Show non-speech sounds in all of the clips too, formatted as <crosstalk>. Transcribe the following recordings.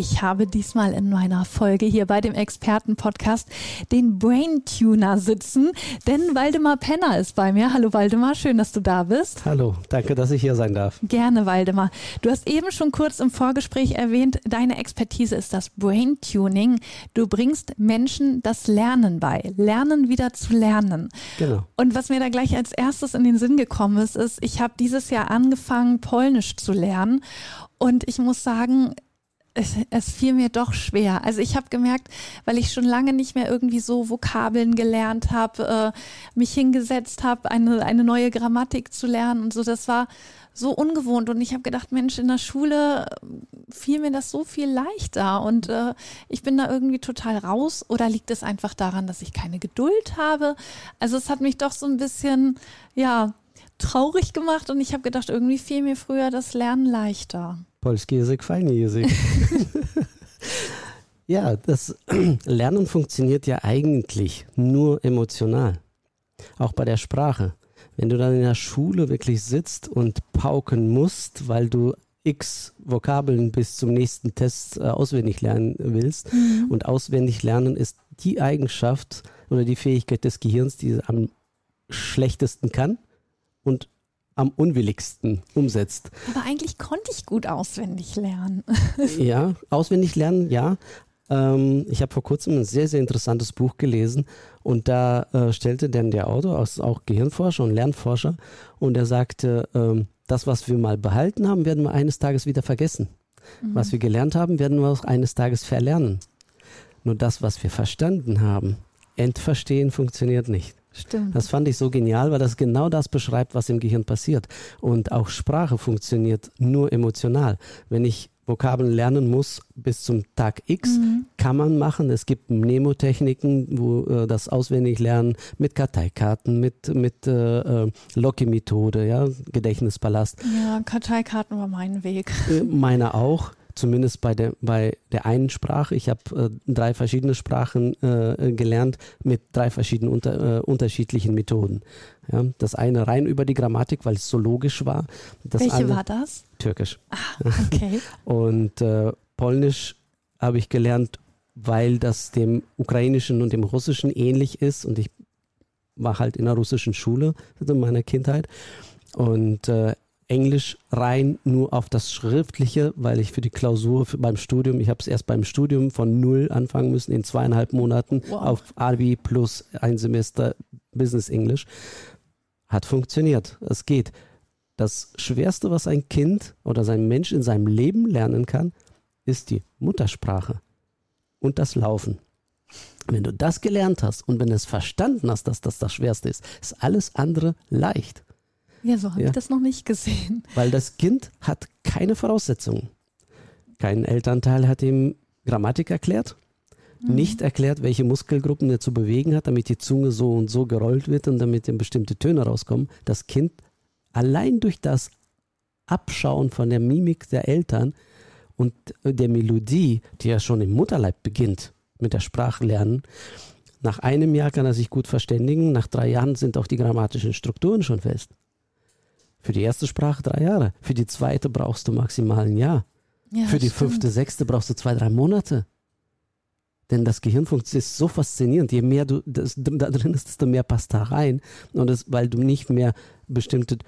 Ich habe diesmal in meiner Folge hier bei dem Experten-Podcast den Brain Tuner sitzen, denn Waldemar Penner ist bei mir. Hallo Waldemar, schön, dass du da bist. Hallo, danke, dass ich hier sein darf. Gerne, Waldemar. Du hast eben schon kurz im Vorgespräch erwähnt, deine Expertise ist das Brain Tuning. Du bringst Menschen das Lernen bei, Lernen wieder zu lernen. Genau. Und was mir da gleich als erstes in den Sinn gekommen ist, ist, ich habe dieses Jahr angefangen, Polnisch zu lernen. Und ich muss sagen, es, es, fiel mir doch schwer. Also ich habe gemerkt, weil ich schon lange nicht mehr irgendwie so Vokabeln gelernt habe, äh, mich hingesetzt habe, eine, eine neue Grammatik zu lernen und so, das war so ungewohnt. Und ich habe gedacht, Mensch, in der Schule äh, fiel mir das so viel leichter und äh, ich bin da irgendwie total raus. Oder liegt es einfach daran, dass ich keine Geduld habe? Also es hat mich doch so ein bisschen, ja, traurig gemacht und ich habe gedacht, irgendwie fiel mir früher das Lernen leichter. Polski język, fajny język. <laughs> ja, das <clears throat> Lernen funktioniert ja eigentlich nur emotional. Auch bei der Sprache. Wenn du dann in der Schule wirklich sitzt und pauken musst, weil du x Vokabeln bis zum nächsten Test äh, auswendig lernen willst. Mhm. Und auswendig lernen ist die Eigenschaft oder die Fähigkeit des Gehirns, die am schlechtesten kann und am unwilligsten umsetzt. Aber eigentlich konnte ich gut auswendig lernen. <laughs> ja, auswendig lernen, ja. Ähm, ich habe vor kurzem ein sehr, sehr interessantes Buch gelesen und da äh, stellte dann der Autor, auch Gehirnforscher und Lernforscher, und er sagte, ähm, das, was wir mal behalten haben, werden wir eines Tages wieder vergessen. Mhm. Was wir gelernt haben, werden wir auch eines Tages verlernen. Nur das, was wir verstanden haben, entverstehen funktioniert nicht. Stimmt. Das fand ich so genial, weil das genau das beschreibt, was im Gehirn passiert. Und auch Sprache funktioniert nur emotional. Wenn ich Vokabeln lernen muss bis zum Tag X, mhm. kann man machen. Es gibt Mnemotechniken, wo äh, das auswendig lernen mit Karteikarten, mit, mit äh, äh Loki-Methode, ja, Gedächtnispalast. Ja, Karteikarten war mein Weg. Äh, meiner auch zumindest bei der, bei der einen Sprache. Ich habe äh, drei verschiedene Sprachen äh, gelernt mit drei verschiedenen unter, äh, unterschiedlichen Methoden. Ja, das eine rein über die Grammatik, weil es so logisch war. Das Welche andere, war das? Türkisch. Ah, okay. <laughs> und äh, Polnisch habe ich gelernt, weil das dem Ukrainischen und dem Russischen ähnlich ist und ich war halt in einer russischen Schule in meiner Kindheit und äh, Englisch rein nur auf das Schriftliche, weil ich für die Klausur für, beim Studium, ich habe es erst beim Studium von null anfangen müssen, in zweieinhalb Monaten wow. auf Abi plus ein Semester Business English. Hat funktioniert. Es geht. Das Schwerste, was ein Kind oder sein Mensch in seinem Leben lernen kann, ist die Muttersprache und das Laufen. Wenn du das gelernt hast und wenn du es verstanden hast, dass das das Schwerste ist, ist alles andere leicht. Ja, so habe ja. ich das noch nicht gesehen. Weil das Kind hat keine Voraussetzungen. Kein Elternteil hat ihm Grammatik erklärt, mhm. nicht erklärt, welche Muskelgruppen er zu bewegen hat, damit die Zunge so und so gerollt wird und damit bestimmte Töne rauskommen. Das Kind allein durch das Abschauen von der Mimik der Eltern und der Melodie, die ja schon im Mutterleib beginnt, mit der Sprache lernen, nach einem Jahr kann er sich gut verständigen, nach drei Jahren sind auch die grammatischen Strukturen schon fest. Für die erste Sprache drei Jahre. Für die zweite brauchst du maximal ein Jahr. Ja, Für die stimmt. fünfte, sechste brauchst du zwei, drei Monate. Denn das Gehirn ist so faszinierend. Je mehr du das, da drin ist, desto mehr passt da rein. Und das, weil du nicht mehr bestimmte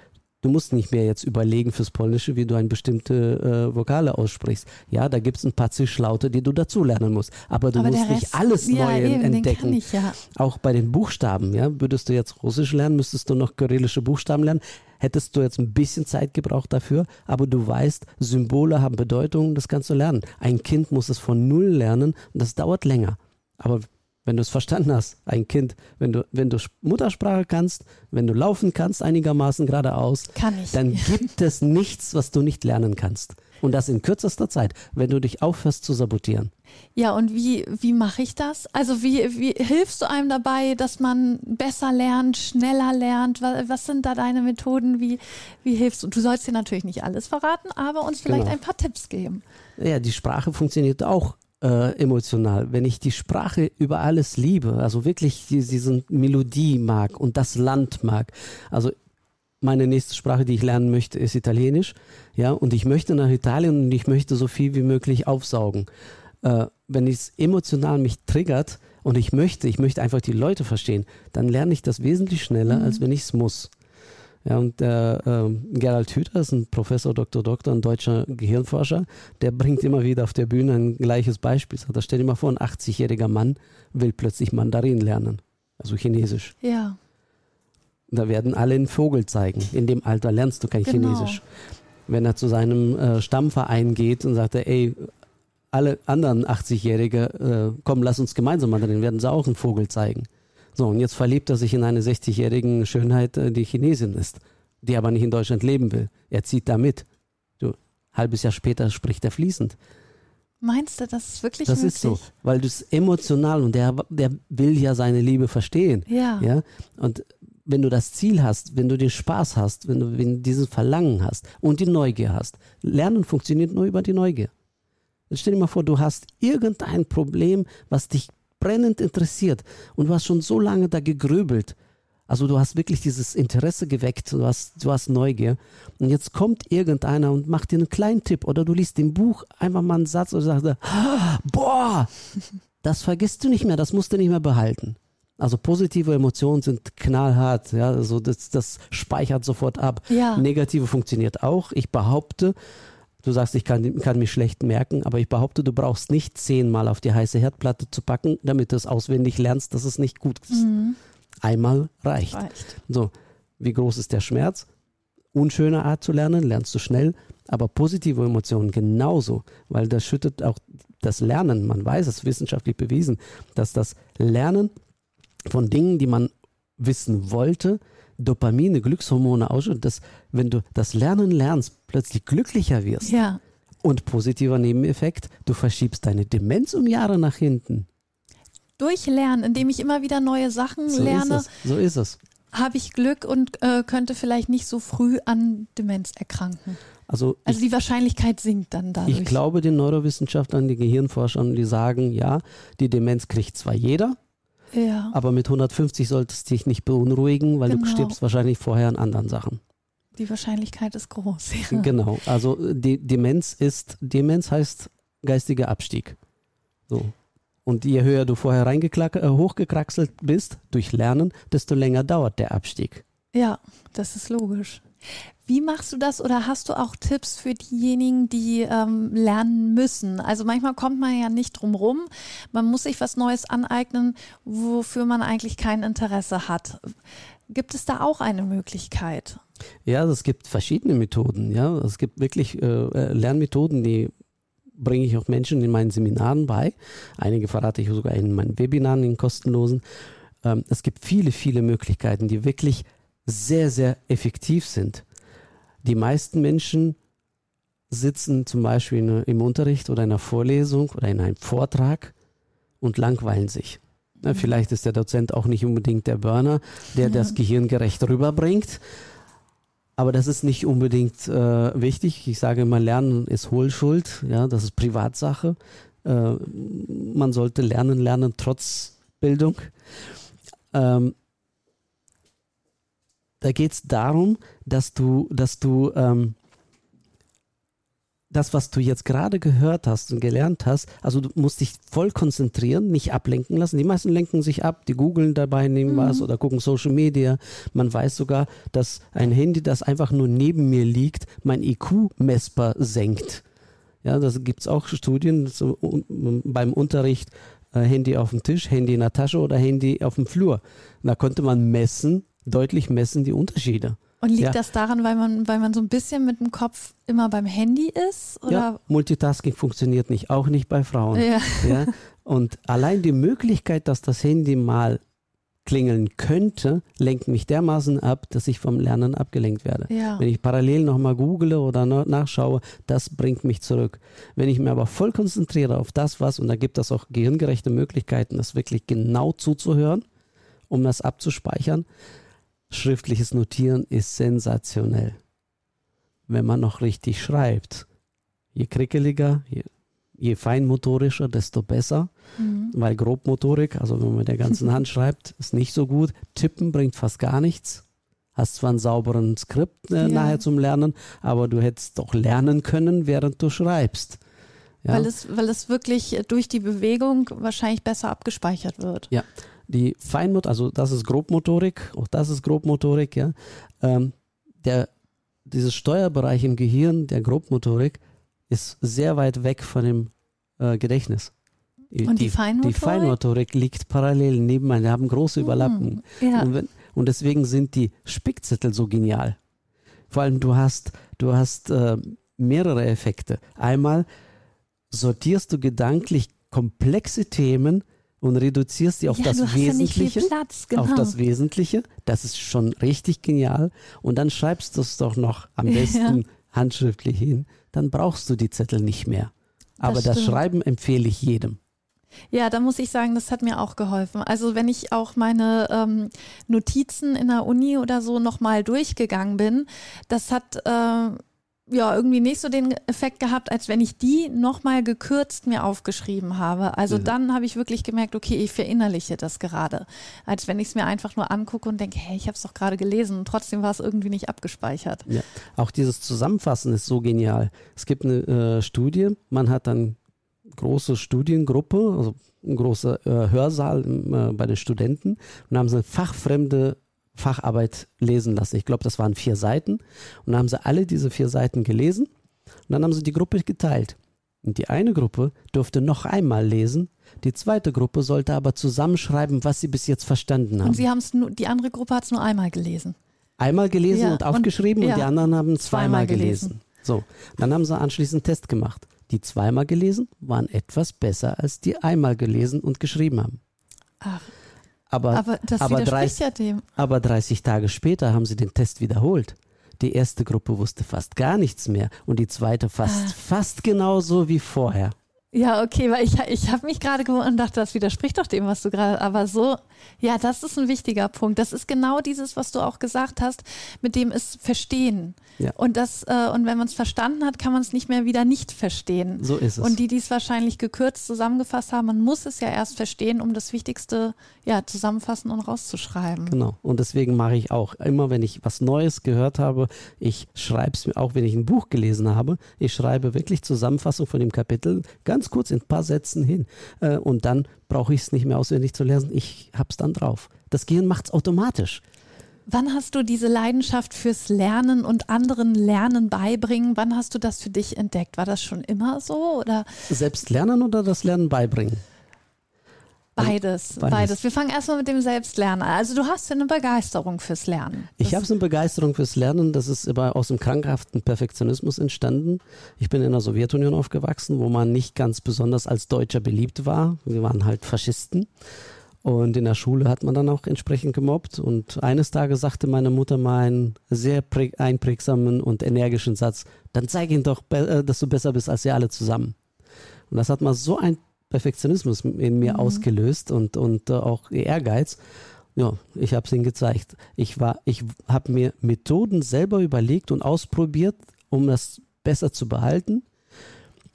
Du musst nicht mehr jetzt überlegen fürs Polnische, wie du eine bestimmte äh, Vokale aussprichst. Ja, da gibt es ein paar Zischlaute, die du dazulernen musst. Aber du Aber musst Rest, nicht alles ja, neu eben, entdecken. Ich, ja. Auch bei den Buchstaben, ja. Würdest du jetzt Russisch lernen, müsstest du noch kyrillische Buchstaben lernen. Hättest du jetzt ein bisschen Zeit gebraucht dafür, aber du weißt, Symbole haben Bedeutung, das kannst du lernen. Ein Kind muss es von Null lernen und das dauert länger. Aber wenn du es verstanden hast, ein Kind, wenn du, wenn du Muttersprache kannst, wenn du laufen kannst einigermaßen geradeaus, Kann ich. dann gibt es nichts, was du nicht lernen kannst. Und das in kürzester Zeit, wenn du dich aufhörst zu sabotieren. Ja, und wie, wie mache ich das? Also wie, wie hilfst du einem dabei, dass man besser lernt, schneller lernt? Was, was sind da deine Methoden? Wie, wie hilfst du? Du sollst dir natürlich nicht alles verraten, aber uns vielleicht Genau. ein paar Tipps geben. Ja, die Sprache funktioniert auch äh, emotional. Wenn ich die Sprache über alles liebe, also wirklich die, diesen Melodie mag und das Land mag, also meine nächste Sprache, die ich lernen möchte, ist Italienisch. Ja, und ich möchte nach Italien und ich möchte so viel wie möglich aufsaugen. Äh, wenn es emotional mich triggert und ich möchte, ich möchte einfach die Leute verstehen, dann lerne ich das wesentlich schneller, als wenn ich es muss. Ja, und der ähm, Gerald Hüther ist ein Professor, Dr. Doktor, ein deutscher Gehirnforscher, der bringt immer wieder auf der Bühne ein gleiches Beispiel. Er, stell dir mal vor, ein 80-jähriger Mann will plötzlich Mandarin lernen, also Chinesisch. Ja, Da werden alle einen Vogel zeigen. In dem Alter lernst du kein Genau. Chinesisch. Wenn er zu seinem äh, Stammverein geht und sagt, ey, alle anderen 80-Jährige, äh, komm, lass uns gemeinsam Mandarin, werden sie auch einen Vogel zeigen. So, und jetzt verliebt er sich in eine 60-jährige Schönheit, äh, die Chinesin ist, die aber nicht in Deutschland leben will. Er zieht da mit. Du, halbes Jahr später spricht er fließend. meinst du, das ist wirklich Das möglich? ist so, weil du es emotional und der, der will ja seine Liebe verstehen. Ja. Ja, und wenn du das Ziel hast, wenn du den Spaß hast, wenn du wenn dieses Verlangen hast und die Neugier hast, Lernen funktioniert nur über die Neugier. Jetzt stell dir mal vor, du hast irgendein Problem, was dich brennend interessiert und du hast schon so lange da gegrübelt. Also du hast wirklich dieses Interesse geweckt, du hast, du hast Neugier und jetzt kommt irgendeiner und macht dir einen kleinen Tipp oder du liest im Buch einfach mal einen Satz und sagst, "Ah, boah, das vergisst du nicht mehr, das musst du nicht mehr behalten. Also positive Emotionen sind knallhart, ja, also das, das speichert sofort ab. Ja. Negative funktioniert auch. Ich behaupte, du sagst, ich kann, kann mich schlecht merken, aber ich behaupte, du brauchst nicht zehnmal auf die heiße Herdplatte zu packen, damit du es auswendig lernst, dass es nicht gut ist. Einmal reicht. Reicht. So, wie groß ist der Schmerz? Unschöne Art zu lernen, lernst du schnell, aber positive Emotionen genauso, weil das schüttet auch das Lernen, man weiß es wissenschaftlich bewiesen, dass das Lernen von Dingen, die man wissen wollte, Dopamine, Glückshormone ausschüttet, dass wenn du das Lernen lernst, plötzlich glücklicher wirst. Ja. Und positiver Nebeneffekt, du verschiebst deine Demenz um Jahre nach hinten. Durch Lernen, indem ich immer wieder neue Sachen So lerne, ist es. So ist es. habe ich Glück und äh, könnte vielleicht nicht so früh an Demenz erkranken. Also, Also die Wahrscheinlichkeit sinkt dann dadurch. Ich glaube den Neurowissenschaftlern, den Gehirnforschern, die sagen, ja, die Demenz kriegt zwar jeder, Ja. aber mit 150 solltest du dich nicht beunruhigen, weil du Genau. stirbst wahrscheinlich vorher an anderen Sachen. Die Wahrscheinlichkeit ist groß. Ja. Genau. Also die Demenz ist, Demenz heißt geistiger Abstieg. So. Und je höher du vorher reingeklack- äh, hochgekraxelt bist durch Lernen, desto länger dauert der Abstieg. ja, das ist logisch. Wie machst du das oder hast du auch Tipps für diejenigen, die ähm, lernen müssen? Also manchmal kommt man ja nicht drum rum. Man muss sich was Neues aneignen, wofür man eigentlich kein Interesse hat. Gibt es da auch eine Möglichkeit? Ja, es gibt verschiedene Methoden. Ja, es gibt wirklich äh, äh, Lernmethoden, die bringe ich auch Menschen in meinen Seminaren bei. Einige verrate ich sogar in meinen Webinaren, in kostenlosen. Ähm, es gibt viele, viele Möglichkeiten, die wirklich sehr, sehr effektiv sind. Die meisten Menschen sitzen zum Beispiel in, im Unterricht oder in einer Vorlesung oder in einem Vortrag und langweilen sich. Na, vielleicht ist der Dozent auch nicht unbedingt der Burner, der das Gehirn gerecht rüberbringt. Aber das ist nicht unbedingt äh, wichtig. Ich sage immer, Lernen ist Hohlschuld. Ja, das ist Privatsache. Äh, man sollte lernen, lernen trotz Bildung. Ähm, da geht es darum, dass du, dass du ähm, das, was du jetzt gerade gehört hast und gelernt hast, also du musst dich voll konzentrieren, nicht ablenken lassen. Die meisten lenken sich ab, die googeln dabei, nehmen was oder gucken Social Media. Man weiß sogar, dass ein Handy, das einfach nur neben mir liegt, mein IQ messbar senkt. Ja, das gibt es auch Studien so, um, beim Unterricht, äh, Handy auf dem Tisch, Handy in der Tasche oder Handy auf dem Flur. Da konnte man messen, deutlich messen die Unterschiede. Und liegt Ja. das daran, weil man, weil man so ein bisschen mit dem Kopf immer beim Handy ist? Oder? Ja, Multitasking funktioniert nicht, auch nicht bei Frauen. Ja. Ja? Und allein die Möglichkeit, dass das Handy mal klingeln könnte, lenkt mich dermaßen ab, dass ich vom Lernen abgelenkt werde. Ja. Wenn ich parallel nochmal google oder na- nachschaue, das bringt mich zurück. Wenn ich mir aber voll konzentriere auf das, was, und da gibt es auch gehirngerechte Möglichkeiten, das wirklich genau zuzuhören, um das abzuspeichern, schriftliches Notieren ist sensationell. Wenn man noch richtig schreibt. Je krickeliger, je, je feinmotorischer, desto besser. Mhm. Weil Grobmotorik, also wenn man mit der ganzen <laughs> Hand schreibt, ist nicht so gut. Tippen bringt fast gar nichts. Hast zwar einen sauberen Skript äh, Ja. nachher zum Lernen, aber du hättest doch lernen können, während du schreibst. Ja? Weil, es, weil es wirklich durch die Bewegung wahrscheinlich besser abgespeichert wird. Die Feinmotorik, also das ist Grobmotorik, auch das ist Grobmotorik, ja. Ähm, der, dieses Steuerbereich im Gehirn der Grobmotorik ist sehr weit weg von dem äh, Gedächtnis. Und die Feinmotorik? Die Feinmotorik liegt parallel nebeneinander, die haben große Überlappungen. Hm, Ja. Und, wenn, und deswegen sind die Spickzettel so genial. Vor allem du hast, du hast äh, mehrere Effekte. Einmal sortierst du gedanklich komplexe Themen und reduzierst sie auf ja, das ja Wesentliche. viel Platz, genau. Auf das Wesentliche. Das ist schon richtig genial. Und dann schreibst du es doch noch am Ja. besten handschriftlich hin. Dann brauchst du die Zettel nicht mehr. Aber das, stimmt. Schreiben empfehle ich jedem. Ja, da muss ich sagen, das hat mir auch geholfen. Also wenn ich auch meine ähm, Notizen in der Uni oder so nochmal durchgegangen bin, das hat äh, ja irgendwie nicht so den Effekt gehabt, als wenn ich die nochmal gekürzt mir aufgeschrieben habe. Also Mhm. dann habe ich wirklich gemerkt, okay, ich verinnerliche das gerade. Als wenn ich es mir einfach nur angucke und denke, hey, ich habe es doch gerade gelesen und trotzdem war es irgendwie nicht abgespeichert. Ja. Auch dieses Zusammenfassen ist so genial. Es gibt eine äh, Studie, man hat dann große Studiengruppe, also ein großer äh, Hörsaal äh, bei den Studenten und haben sie eine fachfremde Facharbeit lesen lassen. Ich glaube, das waren vier Seiten. Und dann haben sie alle diese vier Seiten gelesen und dann haben sie die Gruppe geteilt. Und die eine Gruppe durfte noch einmal lesen, die zweite Gruppe sollte aber zusammenschreiben, was sie bis jetzt verstanden haben. Und sie haben es nur, die andere Gruppe hat es nur einmal gelesen. Einmal gelesen Ja, und und- aufgeschrieben und, ja, die anderen haben zweimal zweimal gelesen. gelesen. So, dann haben sie anschließend einen Test gemacht. Die zweimal gelesen waren etwas besser als die einmal gelesen und geschrieben haben. Ach, Aber, aber das aber widerspricht 30, ja dem. aber 30 Tage später haben sie den Test wiederholt. Die erste Gruppe wusste fast gar nichts mehr und die zweite fast, Ah. fast genauso wie vorher. Ja, okay, weil ich, ich habe mich gerade gewundert und dachte, das widerspricht doch dem, was du gerade, aber so, ja, das ist ein wichtiger Punkt. Das ist genau dieses, was du auch gesagt hast, mit dem es verstehen. Ja. Und das, äh, und wenn man es verstanden hat, kann man es nicht mehr wieder nicht verstehen. So ist es. Und die, die es wahrscheinlich gekürzt zusammengefasst haben, man muss es ja erst verstehen, um das Wichtigste ja zusammenfassen und rauszuschreiben. Genau. Und deswegen mache ich auch immer, wenn ich was Neues gehört habe, ich schreibe es mir, auch wenn ich ein Buch gelesen habe, ich schreibe wirklich Zusammenfassung von dem Kapitel ganz kurz in ein paar Sätzen hin. Äh, Und dann brauche ich es nicht mehr auswendig zu lesen. Ich habe es dann drauf. Das Gehirn macht es automatisch. Wann hast du diese Leidenschaft fürs Lernen und anderen Lernen beibringen? Wann hast du das für dich entdeckt? War das schon immer so oder Selbst lernen oder das Lernen beibringen? Beides? Beides. Beides. Wir fangen erstmal mit dem Selbstlernen an. Also du hast ja eine Begeisterung fürs Lernen. Ich Das- habe so eine Begeisterung fürs Lernen, das ist aber aus dem krankhaften Perfektionismus entstanden. Ich bin in der Sowjetunion aufgewachsen, wo man nicht ganz besonders als Deutscher beliebt war. Wir waren halt Faschisten. Und in der Schule hat man dann auch entsprechend gemobbt. Und eines Tages sagte meine Mutter mal einen sehr prä- einprägsamen und energischen Satz, dann zeig ihnen doch, äh, dass du besser bist als sie alle zusammen. Und das hat mal so ein Perfektionismus in mir ausgelöst und, und äh, auch Ehrgeiz. Ja, ich habe es ihnen gezeigt. Ich war, ich habe mir Methoden selber überlegt und ausprobiert, um das besser zu behalten.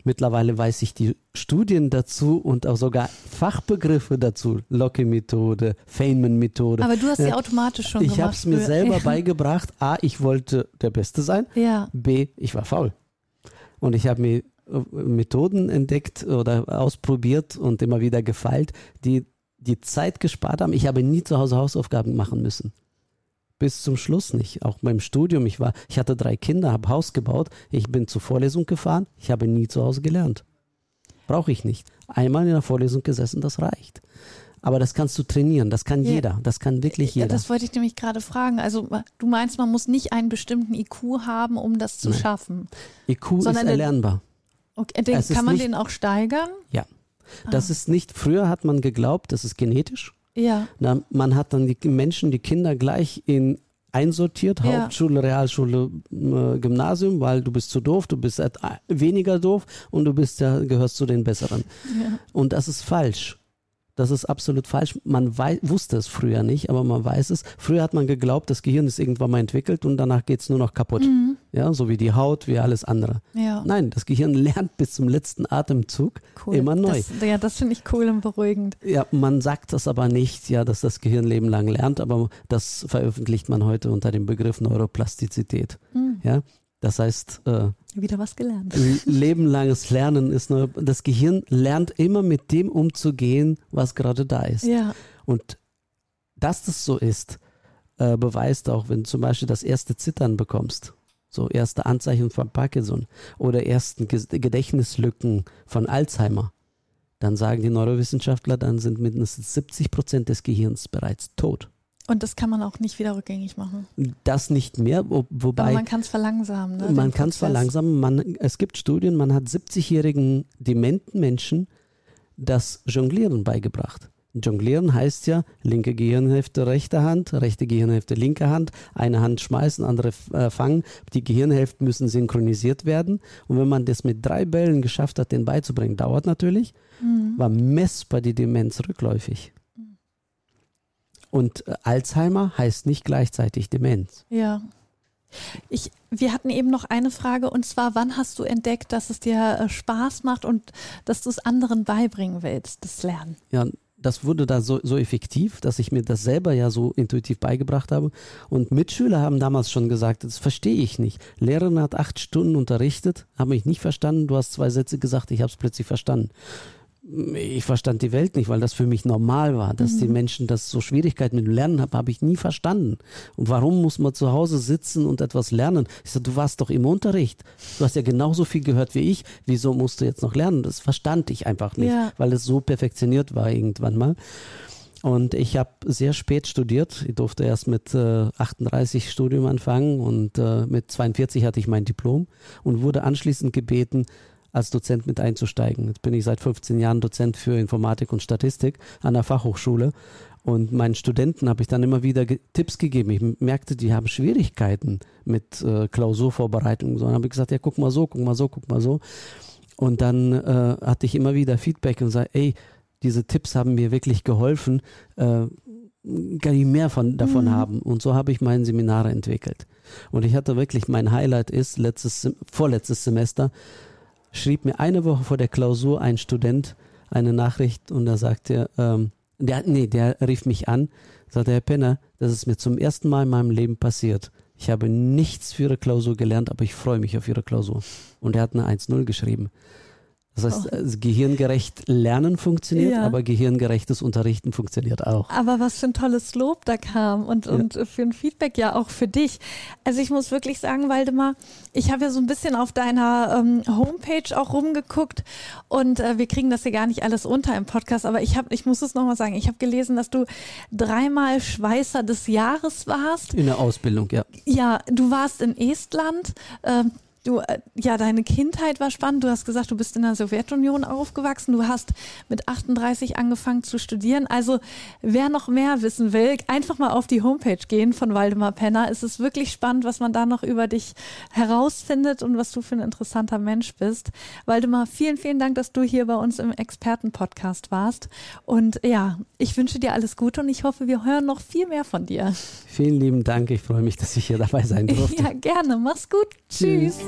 Mittlerweile weiß ich die Studien dazu und auch sogar Fachbegriffe dazu. Locke-Methode, Feynman-Methode. aber du hast sie Ja, automatisch schon ich gemacht. habe es mir früher. selber <laughs> beigebracht. A, ich wollte der Beste sein. Ja, B, ich war faul. Und ich habe mir äh, Methoden entdeckt oder ausprobiert und immer wieder gefeilt, die die Zeit gespart haben. Ich habe nie zu Hause Hausaufgaben machen müssen. Bis zum Schluss nicht. Auch beim Studium. Ich war, ich hatte drei Kinder, habe Haus gebaut. Ich bin zur Vorlesung gefahren. Ich habe nie zu Hause gelernt. Brauche ich nicht. Einmal in der Vorlesung gesessen, das reicht. Aber das kannst du trainieren. Das kann Ja. jeder. Das kann wirklich ja, jeder. das wollte ich nämlich gerade fragen. Also du meinst, man muss nicht einen bestimmten IQ haben, um das zu Nein. schaffen. IQ ist erlernbar. Okay, den, kann man nicht- den auch steigern? Ja. Ah. Das ist nicht, früher hat man geglaubt, das ist genetisch. Ja. Na, man hat dann die Menschen, die Kinder gleich in einsortiert, Ja. Hauptschule, Realschule, äh, Gymnasium, weil du bist zu doof, du bist et- weniger doof und du bist ja, gehörst zu den Besseren. Ja. Und das ist falsch. Das ist absolut falsch. Man wusste es früher nicht, aber man weiß es. Früher hat man geglaubt, das Gehirn ist irgendwann mal entwickelt und danach geht es nur noch kaputt. Mhm. Ja, so wie die Haut, wie alles andere. Ja. Nein, das Gehirn <laughs> lernt bis zum letzten Atemzug Cool. immer neu. Das, ja, das finde ich cool und beruhigend. Ja, man sagt das aber nicht, ja, dass das Gehirn Leben lang lernt, aber das veröffentlicht man heute unter dem Begriff Neuroplastizität. Hm. Ja, das heißt, äh, Wieder was gelernt. lebenlanges Lernen ist Neu das Gehirn lernt immer mit dem umzugehen, was gerade da ist. Ja. Und dass das so ist, äh, beweist auch, wenn du zum Beispiel das erste Zittern bekommst, so erste Anzeichen von Parkinson oder ersten Gedächtnislücken von Alzheimer, dann sagen die Neurowissenschaftler, dann sind mindestens 70 Prozent des Gehirns bereits tot. Und das kann man auch nicht wieder rückgängig machen. Das nicht mehr, wo, Aber wobei man kann es verlangsamen. Ne, man kann es verlangsamen. Man, es gibt Studien, man hat 70-jährigen dementen Menschen das Jonglieren beigebracht. Jonglieren heißt ja linke Gehirnhälfte, rechte Hand, rechte Gehirnhälfte, linke Hand, eine Hand schmeißen, andere äh, fangen. Die Gehirnhälften müssen synchronisiert werden. Und wenn man das mit drei Bällen geschafft hat, den beizubringen, dauert natürlich, Mhm. war messbar die Demenz rückläufig. Und äh, Alzheimer heißt nicht gleichzeitig Demenz. Ja. Ich, wir hatten eben noch eine Frage und zwar, wann hast du entdeckt, dass es dir äh, Spaß macht und dass du es anderen beibringen willst, das Lernen? ja, das wurde da so, so effektiv, dass ich mir das selber ja so intuitiv beigebracht habe. Und Mitschüler haben damals schon gesagt, das verstehe ich nicht. Lehrerin hat acht Stunden unterrichtet, habe mich nicht verstanden. Du hast zwei Sätze gesagt, ich habe es plötzlich verstanden. Ich verstand die Welt nicht, weil das für mich normal war. Dass die Menschen das so Schwierigkeiten mit dem Lernen haben, habe ich nie verstanden. Und warum muss man zu Hause sitzen und etwas lernen? Ich sage, du warst doch im Unterricht. Du hast ja genauso viel gehört wie ich. Wieso musst du jetzt noch lernen? Das verstand ich einfach nicht, Ja. weil es so perfektioniert war irgendwann mal. Und ich habe sehr spät studiert. Ich durfte erst mit äh, 38 Studium anfangen und äh, mit 42 hatte ich mein Diplom und wurde anschließend gebeten, als Dozent mit einzusteigen. Jetzt bin ich seit 15 Jahren Dozent für Informatik und Statistik an der Fachhochschule. Und meinen Studenten habe ich dann immer wieder ge Tipps gegeben. Ich merkte, die haben Schwierigkeiten mit äh, Klausurvorbereitung. So, dann habe ich gesagt, ja, guck mal so, guck mal so, guck mal so. Und dann äh, hatte ich immer wieder Feedback und sage, ey, diese Tipps haben mir wirklich geholfen, äh, kann ich mehr von, davon Mhm. haben. Und so habe ich meine Seminare entwickelt. Und ich hatte wirklich, mein Highlight ist, letztes, vorletztes Semester, schrieb mir eine Woche vor der Klausur ein Student eine Nachricht und da sagte er, ähm, der, nee, der rief mich an, sagte, Herr Penner, das ist mir zum ersten Mal in meinem Leben passiert. Ich habe nichts für Ihre Klausur gelernt, aber ich freue mich auf Ihre Klausur. Und er hat eine 1-0 geschrieben. Das heißt, Oh. äh, gehirngerecht Lernen funktioniert, Ja. aber gehirngerechtes Unterrichten funktioniert auch. Aber was für ein tolles Lob da kam und, Ja. und für ein Feedback ja auch für dich. Also ich muss wirklich sagen, Waldemar, ich habe ja so ein bisschen auf deiner ähm, Homepage auch rumgeguckt und äh, wir kriegen das hier gar nicht alles unter im Podcast, aber ich habe, ich muss es nochmal sagen, ich habe gelesen, dass du dreimal Schweißer des Jahres warst. In der Ausbildung, ja. Ja, du warst in Estland. Ähm, Du, äh, ja, deine Kindheit war spannend. Du hast gesagt, du bist in der Sowjetunion aufgewachsen. Du hast mit 38 angefangen zu studieren. Also, wer noch mehr wissen will, einfach mal auf die Homepage gehen von Waldemar Penner. Es ist wirklich spannend, was man da noch über dich herausfindet und was du für ein interessanter Mensch bist. Waldemar, vielen, vielen Dank, dass du hier bei uns im Expertenpodcast warst. Und ja, ich wünsche dir alles Gute und ich hoffe, wir hören noch viel mehr von dir. Vielen lieben Dank. Ich freue mich, dass ich hier dabei sein <laughs> durfte. Ja, gerne. Mach's gut. Tschüss.